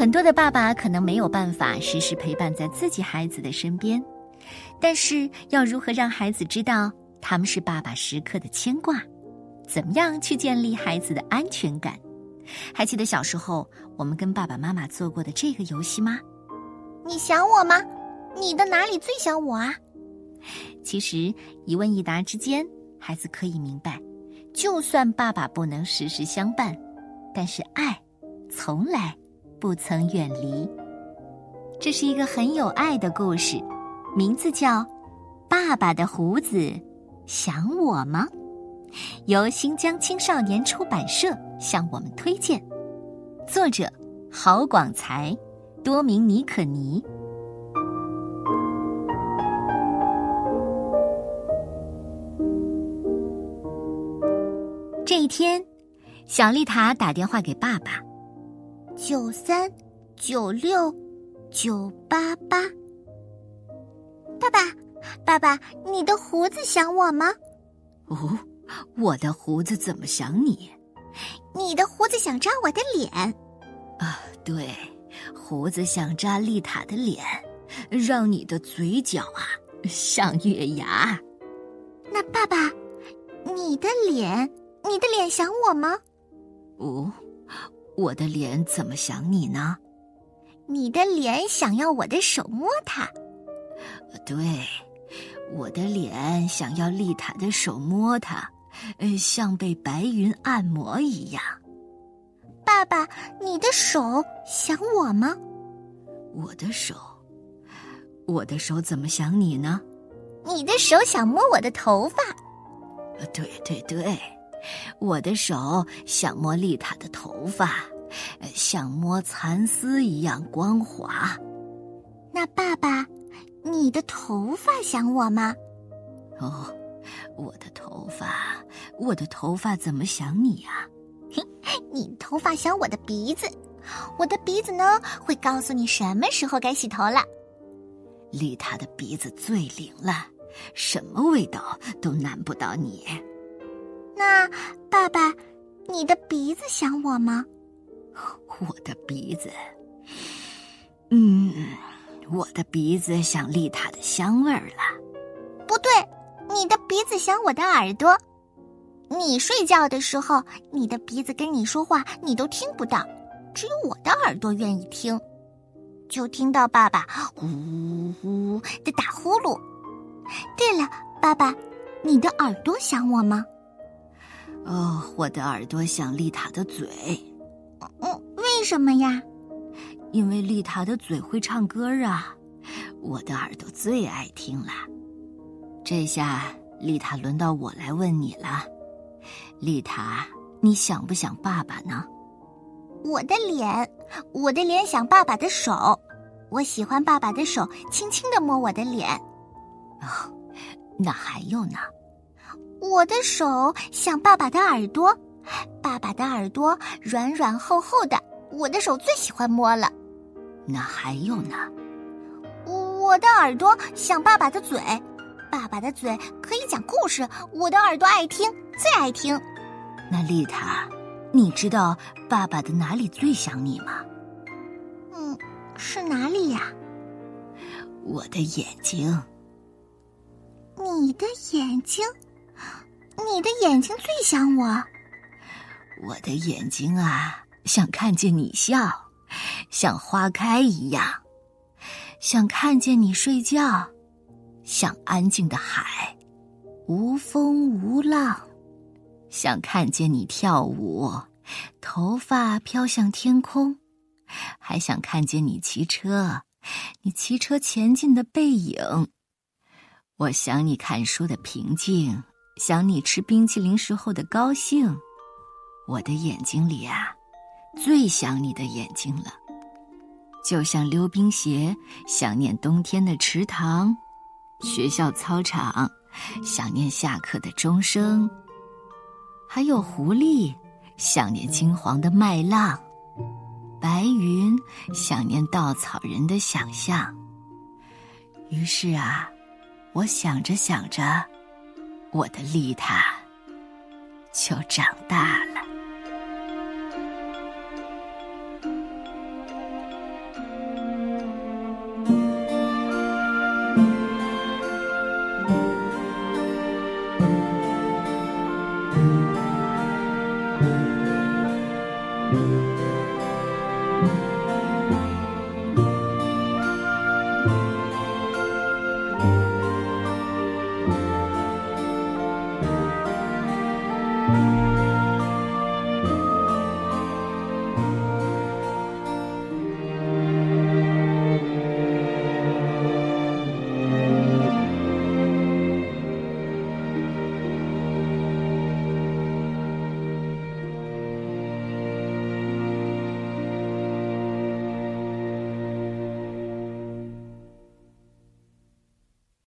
很多的爸爸可能没有办法时时陪伴在自己孩子的身边，但是要如何让孩子知道他们是爸爸时刻的牵挂？怎么样去建立孩子的安全感？还记得小时候我们跟爸爸妈妈做过的这个游戏吗？你想我吗？你的哪里最想我啊？其实一问一答之间，孩子可以明白，就算爸爸不能时时相伴，但是爱从来不曾远离。这是一个很有爱的故事，名字叫《爸爸的胡子想我吗》，由新疆青少年出版社向我们推荐，作者郝广才、多明尼可尼。这一天，小丽塔打电话给爸爸：“九三九六九八八，爸爸，爸爸，你的胡子想我吗？”“哦，我的胡子怎么想你？”“你的胡子想扎我的脸。”“啊，对，胡子想扎丽塔的脸，让你的嘴角啊像月牙。”“那爸爸，你的脸？”你的脸想我吗？哦，我的脸怎么想你呢？你的脸想要我的手摸它。对，我的脸想要丽塔的手摸它，呃，像被白云按摩一样。爸爸，你的手想我吗？我的手，我的手怎么想你呢？你的手想摸我的头发。对对对。我的手想摸丽塔的头发，像摸蚕丝一样光滑。那爸爸，你的头发想我吗？哦，我的头发，我的头发怎么想你呀？嘿，你头发想我的鼻子，我的鼻子呢会告诉你什么时候该洗头了。丽塔的鼻子最灵了，什么味道都难不倒你。那爸爸，你的鼻子想我吗？我的鼻子，嗯，我的鼻子想丽塔的香味儿了。不对，你的鼻子想我的耳朵。你睡觉的时候，你的鼻子跟你说话，你都听不到，只有我的耳朵愿意听，就听到爸爸呜呜的打呼噜。对了，爸爸，你的耳朵想我吗？哦，我的耳朵想丽塔的嘴。嗯，为什么呀？因为丽塔的嘴会唱歌啊，我的耳朵最爱听了。这下丽塔轮到我来问你了，丽塔，你想不想爸爸呢？我的脸，我的脸想爸爸的手，我喜欢爸爸的手轻轻的摸我的脸。哦，那还有呢？我的手像爸爸的耳朵，爸爸的耳朵软软厚厚的，我的手最喜欢摸了。那还有呢？我的耳朵像爸爸的嘴，爸爸的嘴可以讲故事，我的耳朵爱听，最爱听。那丽塔，你知道爸爸的哪里最想你吗？嗯，是哪里呀？我的眼睛。你的眼睛。你的眼睛最想我，我的眼睛啊，想看见你笑，像花开一样，想看见你睡觉，像安静的海，无风无浪，想看见你跳舞，头发飘向天空，还想看见你骑车，你骑车前进的背影。我想你看书的平静。想你吃冰淇淋时候的高兴，我的眼睛里啊，最想你的眼睛了。就像溜冰鞋想念冬天的池塘，学校操场想念下课的钟声，还有狐狸想念金黄的麦浪，白云想念稻草人的想象。于是啊，我想着想着。我的丽塔就长大了。